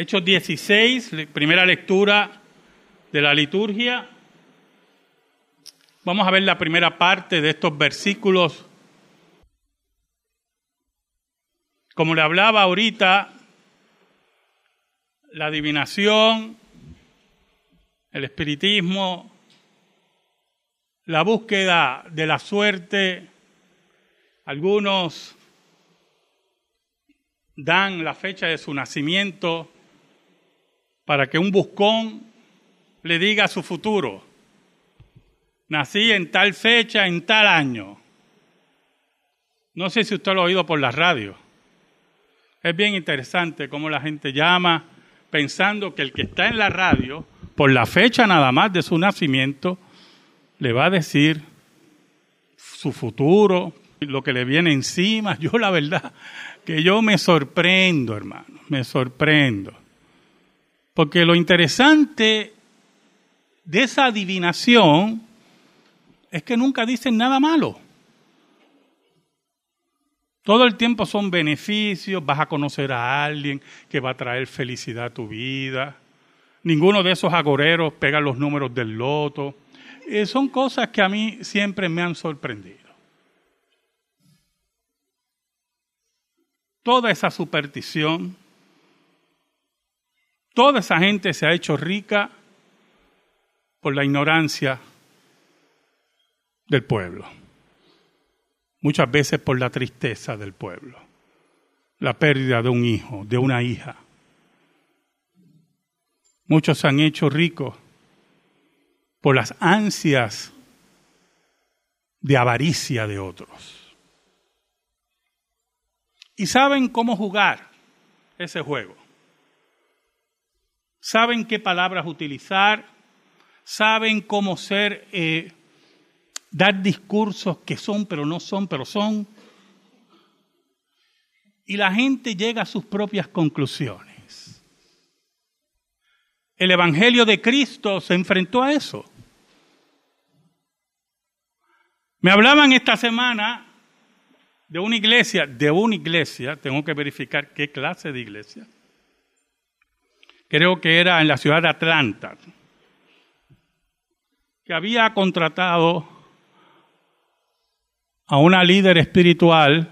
Hechos 16, primera lectura de la liturgia. Vamos a ver la primera parte de estos versículos. Como le hablaba ahorita, la adivinación, el espiritismo, la búsqueda de la suerte, algunos dan la fecha de su nacimiento para que un buscón le diga su futuro. Nací en tal fecha, en tal año. No sé si usted lo ha oído por la radio. Es bien interesante cómo la gente llama pensando que el que está en la radio, por la fecha nada más de su nacimiento, le va a decir su futuro, lo que le viene encima. Yo la verdad que yo me sorprendo, hermano, me sorprendo. Porque lo interesante de esa adivinación es que nunca dicen nada malo. Todo el tiempo son beneficios, vas a conocer a alguien que va a traer felicidad a tu vida. Ninguno de esos agoreros pega los números del loto. Eh, son cosas que a mí siempre me han sorprendido. Toda esa superstición, toda esa gente se ha hecho rica por la ignorancia del pueblo. Muchas veces por la tristeza del pueblo, la pérdida de un hijo, de una hija. Muchos se han hecho ricos por las ansias de avaricia de otros. Y saben cómo jugar ese juego. Saben qué palabras utilizar, saben cómo ser, eh, dar discursos que son, pero no son, pero son. Y la gente llega a sus propias conclusiones. El Evangelio de Cristo se enfrentó a eso. Me hablaban esta semana de una iglesia, de una iglesia, tengo que verificar qué clase de iglesia. Creo que era en la ciudad de Atlanta, que había contratado a una líder espiritual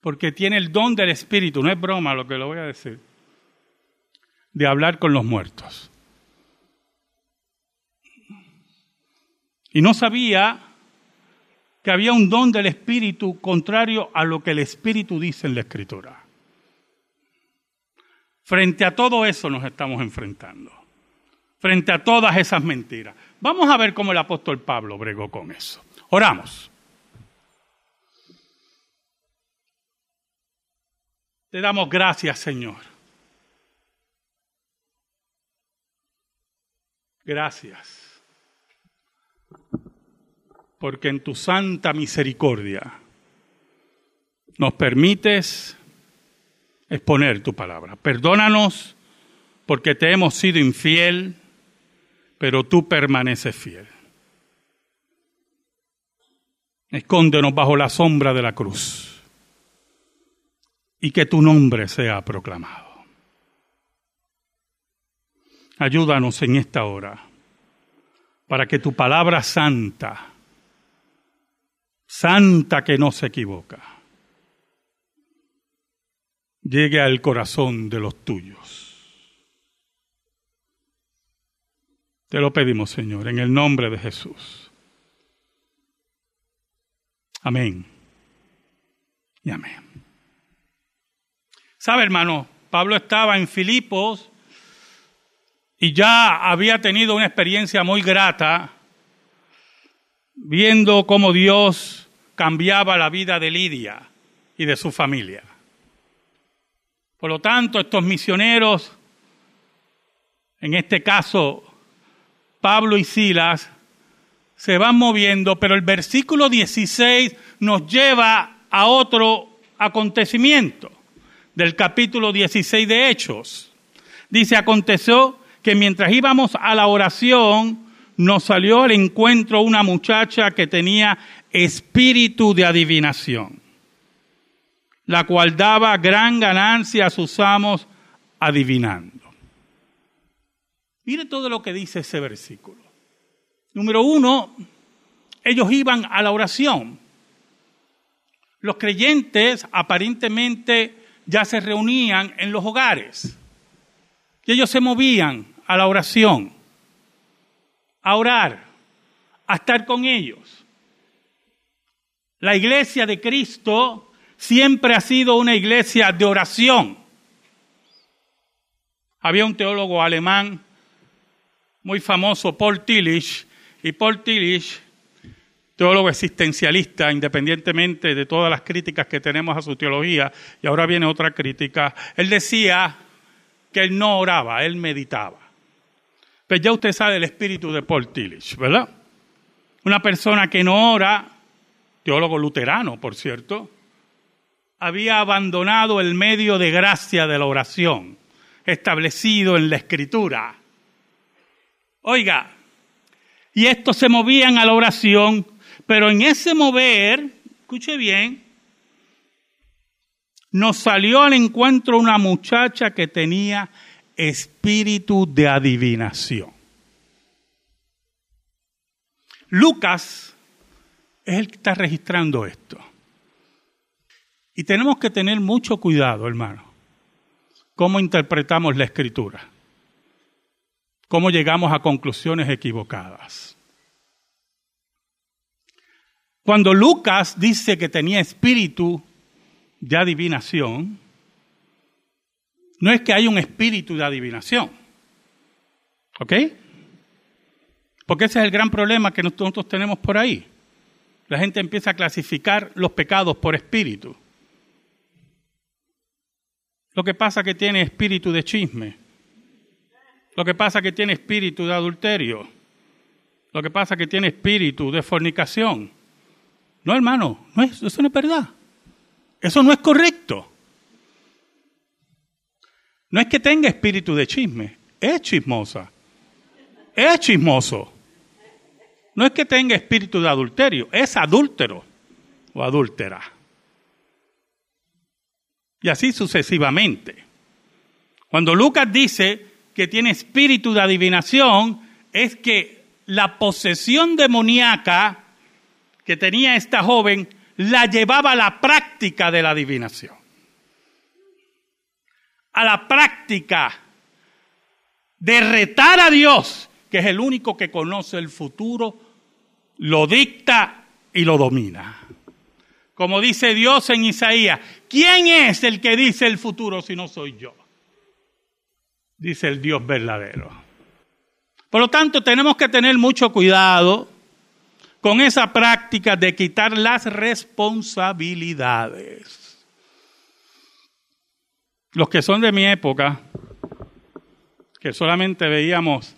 porque tiene el don del espíritu, no es broma lo que le voy a decir, de hablar con los muertos. Y no sabía que había un don del espíritu contrario a lo que el espíritu dice en la escritura. Frente a todo eso nos estamos enfrentando frente a todas esas mentiras. Vamos a ver cómo el apóstol Pablo bregó con eso. Oramos. Te damos gracias, Señor. Gracias. Porque en tu santa misericordia nos permites exponer tu palabra. Perdónanos porque te hemos sido infiel pero tú permaneces fiel. Escóndenos bajo la sombra de la cruz y que tu nombre sea proclamado. Ayúdanos en esta hora para que tu palabra santa, santa que no se equivoca, llegue al corazón de los tuyos. Te lo pedimos, Señor, en el nombre de Jesús. Amén. Y amén. ¿Sabe, hermano? Pablo estaba en Filipos y ya había tenido una experiencia muy grata viendo cómo Dios cambiaba la vida de Lidia y de su familia. Por lo tanto, estos misioneros, en este caso Pablo y Silas se van moviendo, pero el versículo 16 nos lleva a otro acontecimiento del capítulo 16 de Hechos. Dice, aconteció que mientras íbamos a la oración, nos salió al encuentro una muchacha que tenía espíritu de adivinación. La cual daba gran ganancia a sus amos adivinando. Mire todo lo que dice ese versículo. Número uno, ellos iban a la oración. Los creyentes aparentemente ya se reunían en los hogares. Y ellos se movían a la oración, a orar, a estar con ellos. La iglesia de Cristo siempre ha sido una iglesia de oración. Había un teólogo alemán muy famoso, Paul Tillich, y Paul Tillich, teólogo existencialista, independientemente de todas las críticas que tenemos a su teología, y ahora viene otra crítica, él decía que él no oraba, él meditaba. Pues ya usted sabe el espíritu de Paul Tillich, ¿verdad? Una persona que no ora, teólogo luterano, por cierto, había abandonado el medio de gracia de la oración establecido en la escritura. Oiga, y estos se movían a la oración, pero en ese mover, escuche bien, nos salió al encuentro una muchacha que tenía espíritu de adivinación. Lucas es el que está registrando esto. Y tenemos que tener mucho cuidado, hermano, cómo interpretamos la escritura, cómo llegamos a conclusiones equivocadas. Cuando Lucas dice que tenía espíritu de adivinación, no es que hay un espíritu de adivinación. ¿Ok? Porque ese es el gran problema que nosotros tenemos por ahí. La gente empieza a clasificar los pecados por espíritu. Lo que pasa que tiene espíritu de chisme. Lo que pasa que tiene espíritu de adulterio. Lo que pasa que tiene espíritu de fornicación. No, hermano, no es, eso no es verdad. Eso no es correcto. No es que tenga espíritu de chisme, es chismosa. Es chismoso. No es que tenga espíritu de adulterio, es adúltero o adúltera. Y así sucesivamente. Cuando Lucas dice que tiene espíritu de adivinación, es que la posesión demoníaca que tenía esta joven la llevaba a la práctica de la adivinación. A la práctica de retar a Dios, que es el único que conoce el futuro, lo dicta y lo domina. Como dice Dios en Isaías, ¿quién es el que dice el futuro si no soy yo? Dice el Dios verdadero. Por lo tanto, tenemos que tener mucho cuidado con esa práctica de quitar las responsabilidades. Los que son de mi época, que solamente veíamos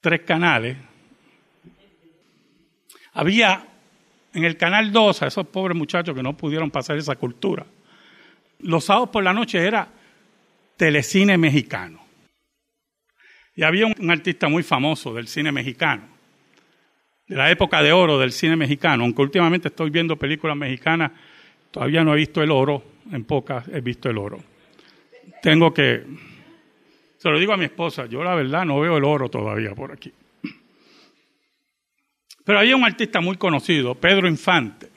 tres canales, había en el canal 2 a esos pobres muchachos que no pudieron pasar esa cultura. Los sábados por la noche era telecine mexicano. Y había un artista muy famoso del cine mexicano de la época de oro del cine mexicano, aunque últimamente estoy viendo películas mexicanas, todavía no he visto el oro, en pocas he visto el oro. Tengo que, se lo digo a mi esposa, yo la verdad no veo el oro todavía por aquí. Pero había un artista muy conocido, Pedro Infante.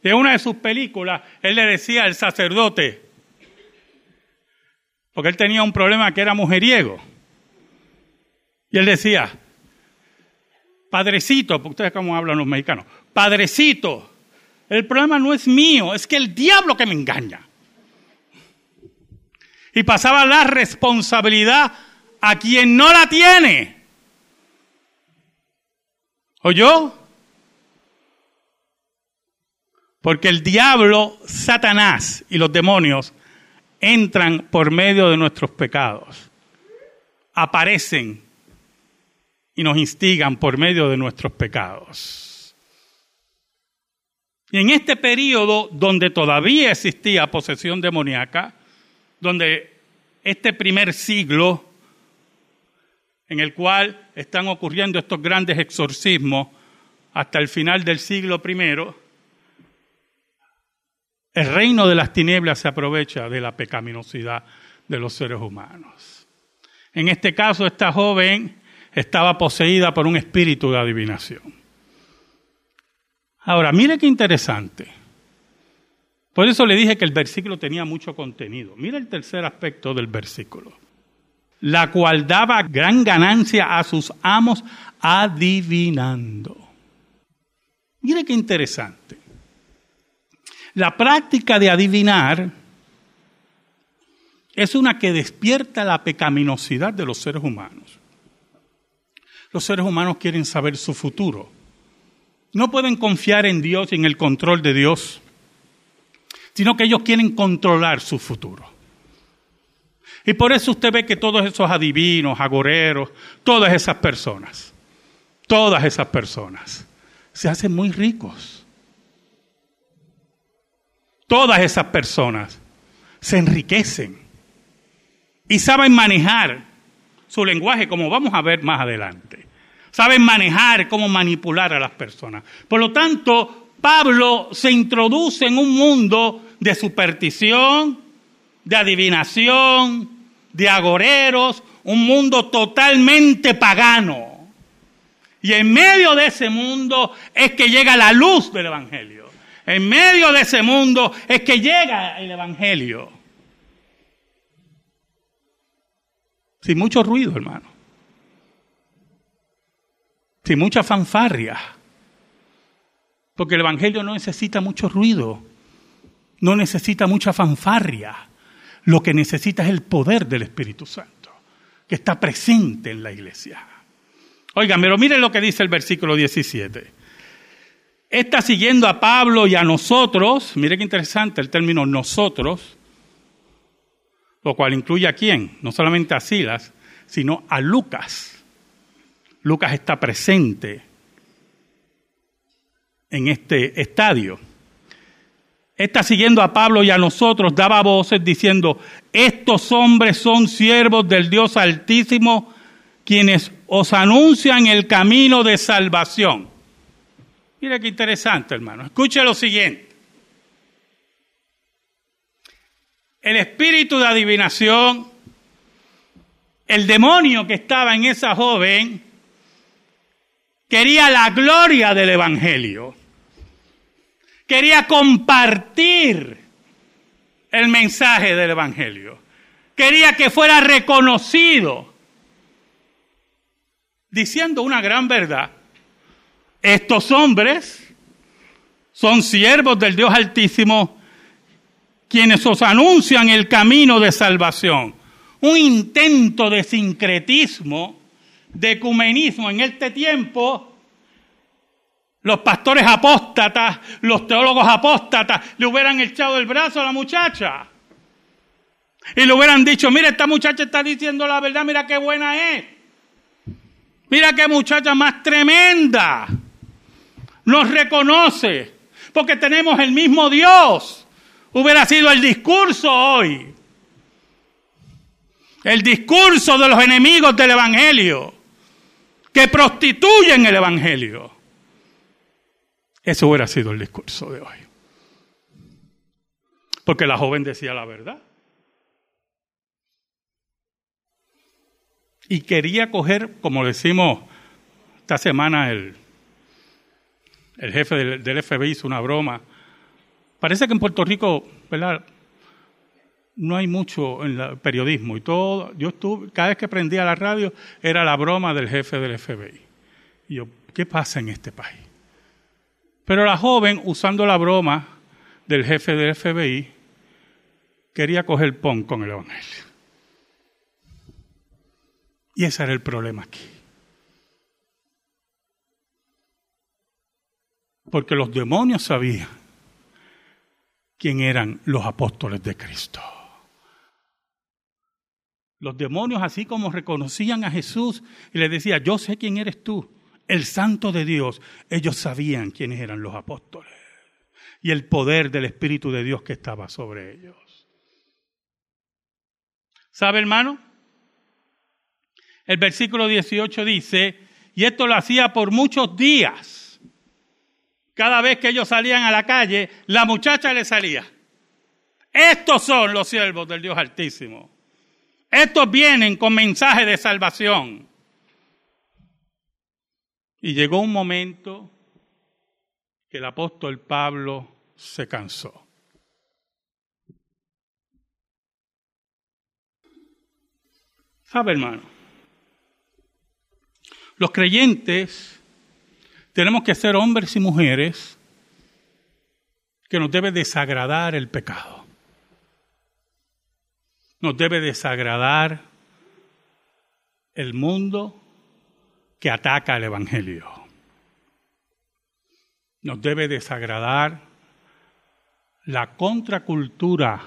Y en una de sus películas, él le decía al sacerdote, porque él tenía un problema que era mujeriego. Y él decía, Padrecito, porque ustedes cómo hablan los mexicanos, Padrecito, el problema no es mío, es que el diablo que me engaña. Y pasaba la responsabilidad a quien no la tiene. ¿O yo? Porque el diablo, Satanás y los demonios entran por medio de nuestros pecados. Aparecen y nos instigan por medio de nuestros pecados. Y en este periodo donde todavía existía posesión demoníaca, donde este primer siglo en el cual están ocurriendo estos grandes exorcismos hasta el final del siglo primero, El reino de las tinieblas se aprovecha de la pecaminosidad de los seres humanos. En este caso, esta joven estaba poseída por un espíritu de adivinación. Ahora, mire qué interesante. Por eso le dije que el versículo tenía mucho contenido. Mira el tercer aspecto del versículo. La cual daba gran ganancia a sus amos adivinando. Mire qué interesante. La práctica de adivinar es una que despierta la pecaminosidad de los seres humanos. Los seres humanos quieren saber su futuro. No pueden confiar en Dios y en el control de Dios, sino que ellos quieren controlar su futuro. Y por eso usted ve que todos esos adivinos, agoreros, todas esas personas, todas esas personas se hacen muy ricos. Todas esas personas se enriquecen y saben manejar su lenguaje, como vamos a ver más adelante. Saben manejar cómo manipular a las personas. Por lo tanto, Pablo se introduce en un mundo de superstición, de adivinación, de agoreros, un mundo totalmente pagano. Y en medio de ese mundo es que llega la luz del Evangelio. En medio de ese mundo es que llega el Evangelio. Sin mucho ruido, hermano. Sin mucha fanfarria. Porque el Evangelio no necesita mucho ruido. No necesita mucha fanfarria. Lo que necesita es el poder del Espíritu Santo, que está presente en la iglesia. Oigan, pero miren lo que dice el versículo 17. Está siguiendo a Pablo y a nosotros, mire qué interesante el término nosotros, lo cual incluye a quién, no solamente a Silas, sino a Lucas. Lucas está presente en este estadio. Está siguiendo a Pablo y a nosotros, daba voces diciendo, estos hombres son siervos del Dios Altísimo, quienes os anuncian el camino de salvación. Mira qué interesante, hermano. Escuche lo siguiente. El espíritu de adivinación, el demonio que estaba en esa joven, quería la gloria del Evangelio. Quería compartir el mensaje del Evangelio. Quería que fuera reconocido diciendo una gran verdad. Estos hombres son siervos del Dios Altísimo, quienes os anuncian el camino de salvación. Un intento de sincretismo, de ecumenismo en este tiempo. Los pastores apóstatas, los teólogos apóstatas, le hubieran echado el brazo a la muchacha. Y le hubieran dicho, mira, esta muchacha está diciendo la verdad, mira qué buena es. Mira qué muchacha más tremenda. Nos reconoce porque tenemos el mismo Dios. Hubiera sido el discurso hoy. El discurso de los enemigos del Evangelio que prostituyen el Evangelio. Ese hubiera sido el discurso de hoy. Porque la joven decía la verdad. y quería coger, como decimos esta semana, el, el jefe del, FBI hizo una broma. Parece que en Puerto Rico, ¿verdad? No hay mucho en el periodismo y todo. Yo estuve, cada vez que prendía la radio era la broma del jefe del FBI. Y yo, ¿qué pasa en este país? Pero la joven, usando la broma del jefe del FBI, quería coger pon con el Evangelio. Y ese era el problema aquí. Porque los demonios sabían quién eran los apóstoles de Cristo. Los demonios, así como reconocían a Jesús y le decían, yo sé quién eres tú, el santo de Dios, ellos sabían quiénes eran los apóstoles y el poder del Espíritu de Dios que estaba sobre ellos. ¿Sabe, hermano? El versículo 18 dice, y esto lo hacía por muchos días. Cada vez que ellos salían a la calle, la muchacha le salía. Estos son los siervos del Dios Altísimo. Estos vienen con mensaje de salvación. Y llegó un momento que el apóstol Pablo se cansó. ¿Sabe, hermano? Los creyentes tenemos que ser hombres y mujeres que nos debe desagradar el pecado. Nos debe desagradar el mundo que ataca el Evangelio. Nos debe desagradar la contracultura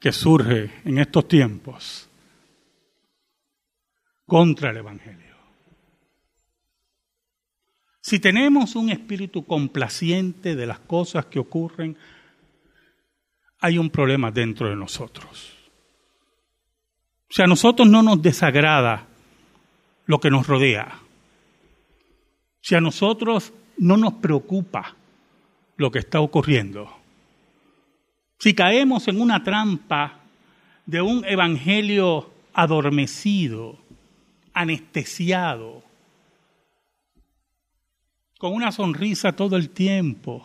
que surge en estos tiempos contra el Evangelio. Si tenemos un espíritu complaciente de las cosas que ocurren, hay un problema dentro de nosotros. O sea, a nosotros no nos desagrada lo que nos rodea. Si a nosotros no nos preocupa lo que está ocurriendo. Si caemos en una trampa de un evangelio adormecido, anestesiado, con una sonrisa todo el tiempo,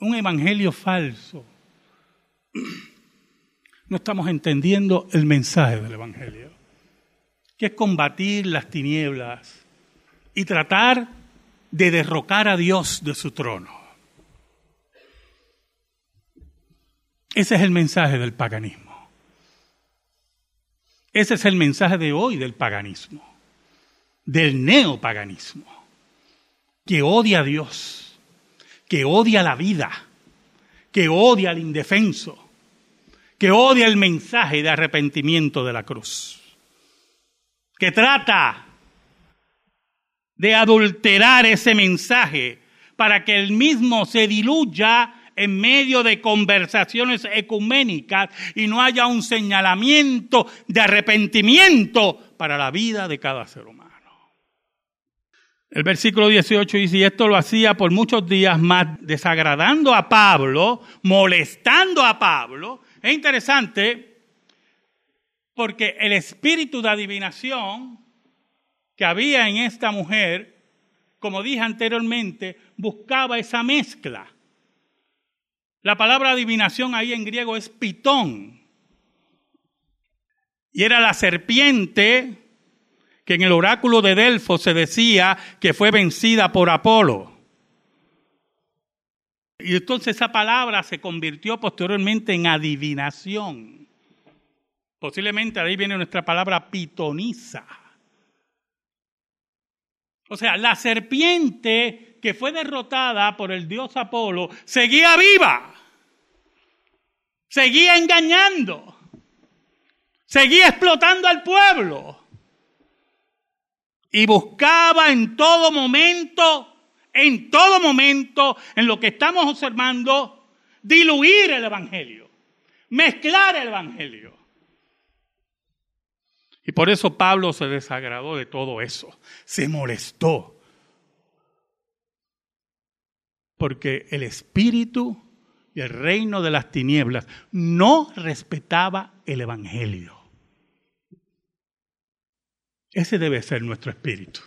un evangelio falso, no estamos entendiendo el mensaje del evangelio, que es combatir las tinieblas y tratar de derrocar a Dios de su trono. Ese es el mensaje del paganismo. Ese es el mensaje de hoy del paganismo, del neopaganismo que odia a Dios, que odia la vida, que odia al indefenso, que odia el mensaje de arrepentimiento de la cruz, que trata de adulterar ese mensaje para que el mismo se diluya en medio de conversaciones ecuménicas y no haya un señalamiento de arrepentimiento para la vida de cada ser humano. El versículo 18 dice, y esto lo hacía por muchos días más, desagradando a Pablo, molestando a Pablo. Es interesante porque el espíritu de adivinación que había en esta mujer, como dije anteriormente, buscaba esa mezcla. La palabra adivinación ahí en griego es pitón. Y era la serpiente que en el oráculo de Delfo se decía que fue vencida por Apolo. Y entonces esa palabra se convirtió posteriormente en adivinación. Posiblemente ahí viene nuestra palabra pitoniza. O sea, la serpiente que fue derrotada por el dios Apolo seguía viva, seguía engañando, seguía explotando al pueblo y buscaba en todo momento, en todo momento, en lo que estamos observando, diluir el Evangelio, mezclar el Evangelio. Y por eso Pablo se desagradó de todo eso, se molestó. Porque el espíritu y el reino de las tinieblas no respetaba el Evangelio. Ese debe ser nuestro espíritu.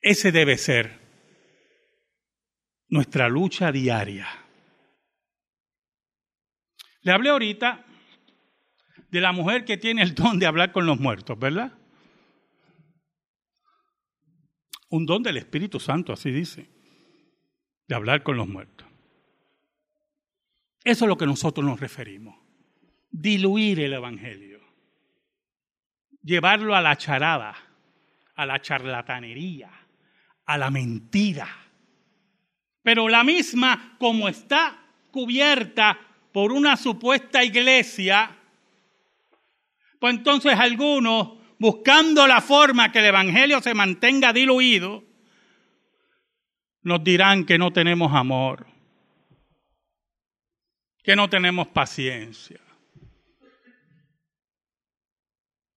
Ese debe ser nuestra lucha diaria. Le hablé ahorita de la mujer que tiene el don de hablar con los muertos, ¿verdad? Un don del Espíritu Santo, así dice, de hablar con los muertos. Eso es lo que nosotros nos referimos, diluir el Evangelio llevarlo a la charada, a la charlatanería, a la mentira. Pero la misma, como está cubierta por una supuesta iglesia, pues entonces algunos, buscando la forma que el Evangelio se mantenga diluido, nos dirán que no tenemos amor, que no tenemos paciencia,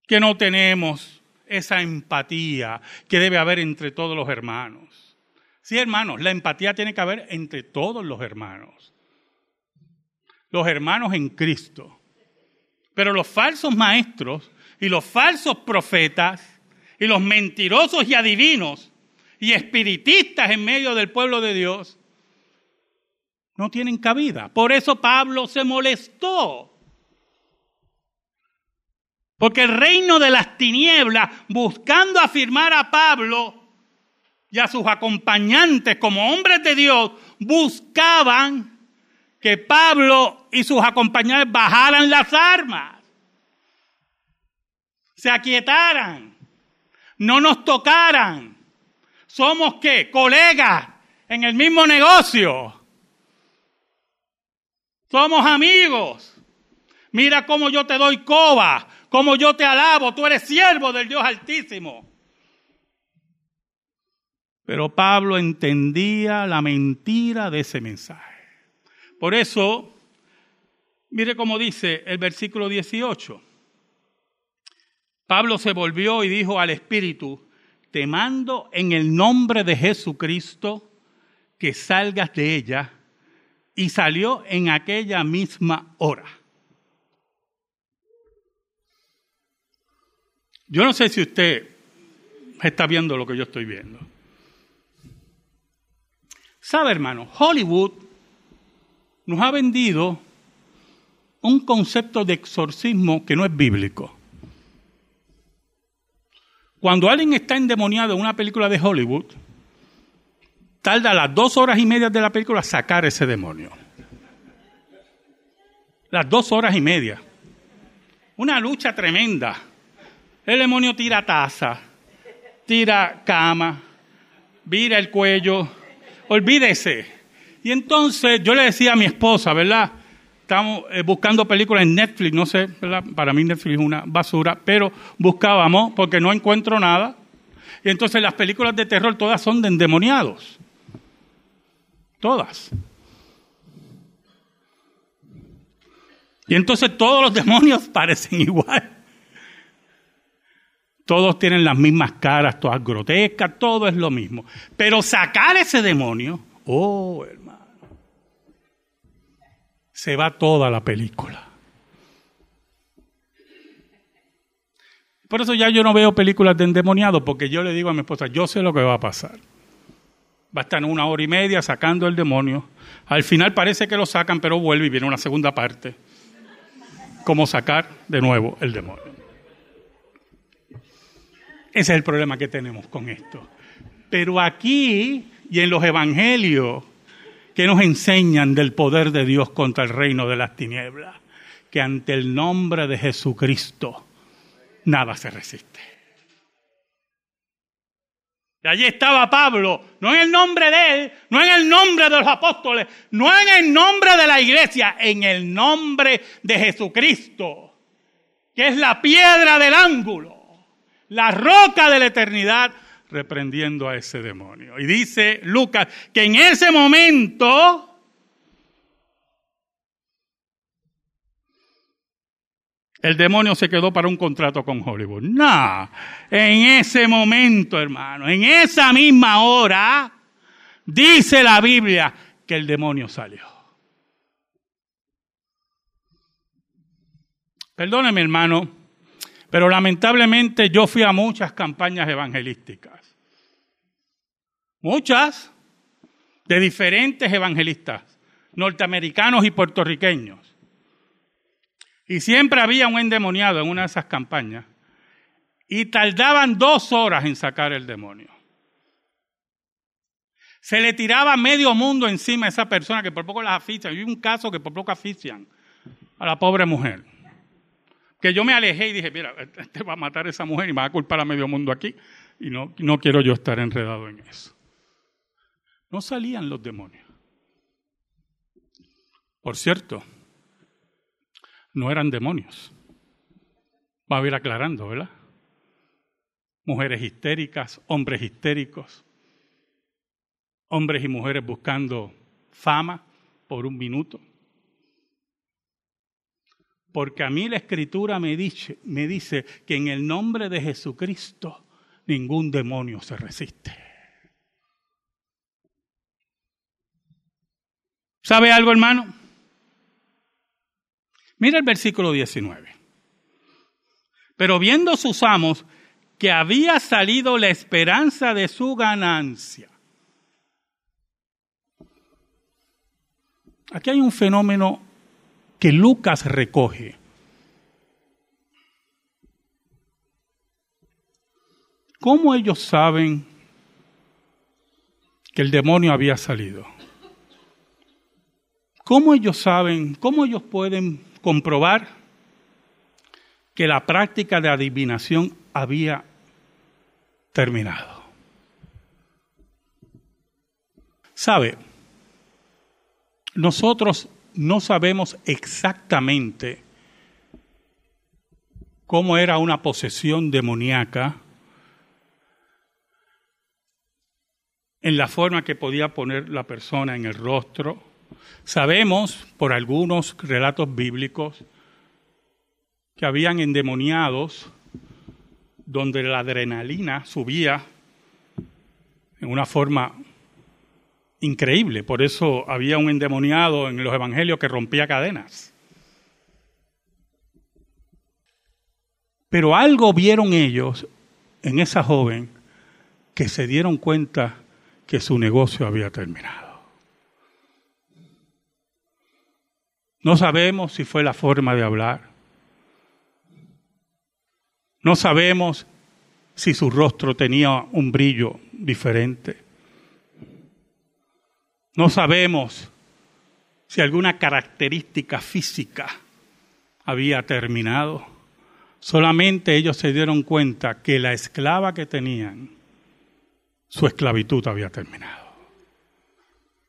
que no tenemos esa empatía que debe haber entre todos los hermanos. Sí, hermanos, la empatía tiene que haber entre todos los hermanos. Los hermanos en Cristo. Pero los falsos maestros y los falsos profetas y los mentirosos y adivinos y espiritistas en medio del pueblo de Dios no tienen cabida. Por eso Pablo se molestó. Porque el reino de las tinieblas, buscando afirmar a Pablo, y a sus acompañantes como hombres de Dios buscaban que Pablo y sus acompañantes bajaran las armas, se aquietaran, no nos tocaran. Somos qué? Colegas en el mismo negocio. Somos amigos. Mira cómo yo te doy coba, cómo yo te alabo. Tú eres siervo del Dios Altísimo. Pero Pablo entendía la mentira de ese mensaje. Por eso, mire cómo dice el versículo 18. Pablo se volvió y dijo al Espíritu, te mando en el nombre de Jesucristo que salgas de ella. Y salió en aquella misma hora. Yo no sé si usted está viendo lo que yo estoy viendo. Sabe, hermano, Hollywood nos ha vendido un concepto de exorcismo que no es bíblico. Cuando alguien está endemoniado en una película de Hollywood, tarda las dos horas y media de la película sacar ese demonio. Las dos horas y media. Una lucha tremenda. El demonio tira taza, tira cama, vira el cuello, olvídese. Y entonces yo le decía a mi esposa, ¿verdad? Estamos eh, buscando películas en Netflix, no sé, ¿verdad? Para mí Netflix es una basura, pero buscábamos porque no encuentro nada. Y entonces las películas de terror todas son de endemoniados. Todas. Y entonces todos los demonios parecen igual. Todos tienen las mismas caras, todas grotescas, todo es lo mismo. Pero sacar ese demonio, oh hermano, se va toda la película. Por eso ya yo no veo películas de endemoniado, porque yo le digo a mi esposa, yo sé lo que va a pasar. Va a estar una hora y media sacando el demonio. Al final parece que lo sacan, pero vuelve y viene una segunda parte. Como sacar de nuevo el demonio. Ese es el problema que tenemos con esto. Pero aquí y en los evangelios que nos enseñan del poder de Dios contra el reino de las tinieblas, que ante el nombre de Jesucristo nada se resiste. Y allí estaba Pablo, no en el nombre de él, no en el nombre de los apóstoles, no en el nombre de la iglesia, en el nombre de Jesucristo, que es la piedra del ángulo la roca de la eternidad, reprendiendo a ese demonio. Y dice Lucas que en ese momento el demonio se quedó para un contrato con Hollywood. No, en ese momento, hermano, en esa misma hora, dice la Biblia que el demonio salió. Perdóneme, hermano, pero lamentablemente yo fui a muchas campañas evangelísticas. Muchas de diferentes evangelistas, norteamericanos y puertorriqueños. Y siempre había un endemoniado en una de esas campañas. Y tardaban dos horas en sacar el demonio. Se le tiraba medio mundo encima a esa persona que por poco las asfixian. Hay un caso que por poco asfixian a la pobre mujer que yo me alejé y dije, mira, este va a matar a esa mujer y me va a culpar a medio mundo aquí. Y no, no quiero yo estar enredado en eso. No salían los demonios. Por cierto, no eran demonios. Va a ir aclarando, ¿verdad? Mujeres histéricas, hombres histéricos, hombres y mujeres buscando fama por un minuto porque a mí la escritura me dice, me dice que en el nombre de Jesucristo ningún demonio se resiste. ¿Sabe algo, hermano? Mira el versículo 19. Pero viendo sus amos que había salido la esperanza de su ganancia. Aquí hay un fenómeno que Lucas recoge. ¿Cómo ellos saben que el demonio había salido? ¿Cómo ellos saben, cómo ellos pueden comprobar que la práctica de adivinación había terminado? ¿Sabe? Nosotros no sabemos exactamente cómo era una posesión demoníaca en la forma que podía poner la persona en el rostro. Sabemos por algunos relatos bíblicos que habían endemoniados donde la adrenalina subía en una forma increíble. Por eso había un endemoniado en los evangelios que rompía cadenas. Pero algo vieron ellos en esa joven que se dieron cuenta que su negocio había terminado. No sabemos si fue la forma de hablar. No sabemos si su rostro tenía un brillo diferente. No sabemos si alguna característica física había terminado. Solamente ellos se dieron cuenta que la esclava que tenían, su esclavitud había terminado.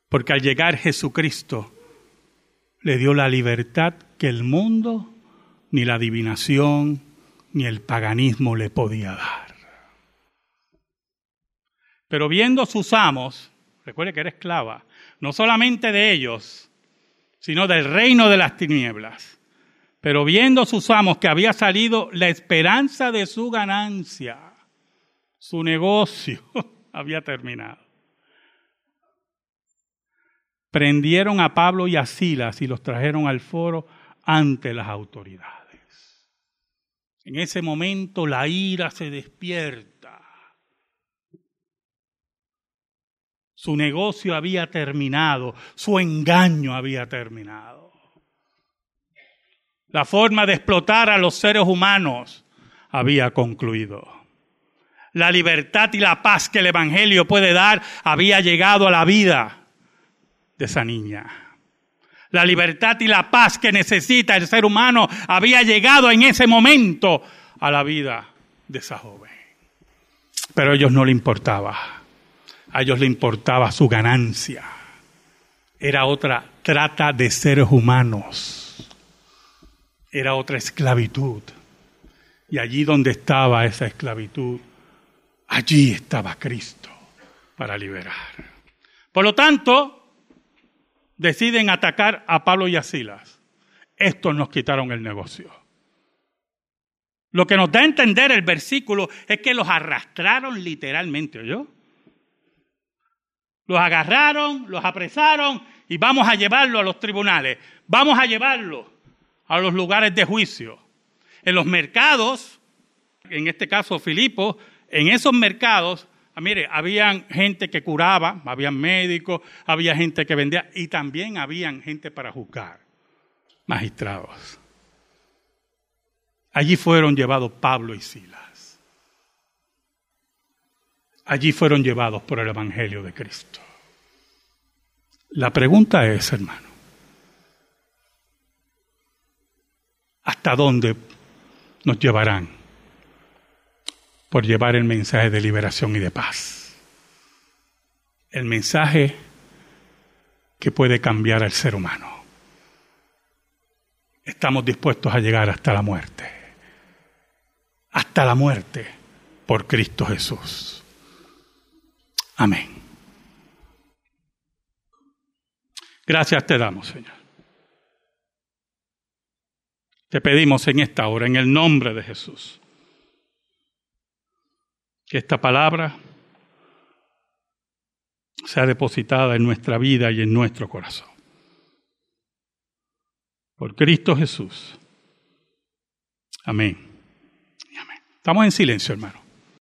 Porque al llegar Jesucristo le dio la libertad que el mundo, ni la adivinación, ni el paganismo le podía dar. Pero viendo sus amos, recuerde que era esclava, no solamente de ellos, sino del reino de las tinieblas. Pero viendo sus amos que había salido la esperanza de su ganancia, su negocio había terminado. Prendieron a Pablo y a Silas y los trajeron al foro ante las autoridades. En ese momento la ira se despierta Su negocio había terminado, su engaño había terminado. La forma de explotar a los seres humanos había concluido. La libertad y la paz que el Evangelio puede dar había llegado a la vida de esa niña. La libertad y la paz que necesita el ser humano había llegado en ese momento a la vida de esa joven. Pero a ellos no le importaba a ellos le importaba su ganancia. Era otra trata de seres humanos. Era otra esclavitud. Y allí donde estaba esa esclavitud, allí estaba Cristo para liberar. Por lo tanto, deciden atacar a Pablo y a Silas. Estos nos quitaron el negocio. Lo que nos da a entender el versículo es que los arrastraron literalmente, ¿oyó? Los agarraron, los apresaron y vamos a llevarlo a los tribunales. Vamos a llevarlo a los lugares de juicio. En los mercados, en este caso Filipo, en esos mercados, mire, habían gente que curaba, habían médicos, había gente que vendía y también habían gente para juzgar, magistrados. Allí fueron llevados Pablo y Silas. Allí fueron llevados por el Evangelio de Cristo. La pregunta es, hermano, ¿hasta dónde nos llevarán por llevar el mensaje de liberación y de paz? El mensaje que puede cambiar al ser humano. Estamos dispuestos a llegar hasta la muerte. Hasta la muerte por Cristo Jesús. Amén. Gracias te damos, Señor. Te pedimos en esta hora, en el nombre de Jesús, que esta palabra sea depositada en nuestra vida y en nuestro corazón. Por Cristo Jesús. Amén. Estamos en silencio, hermano.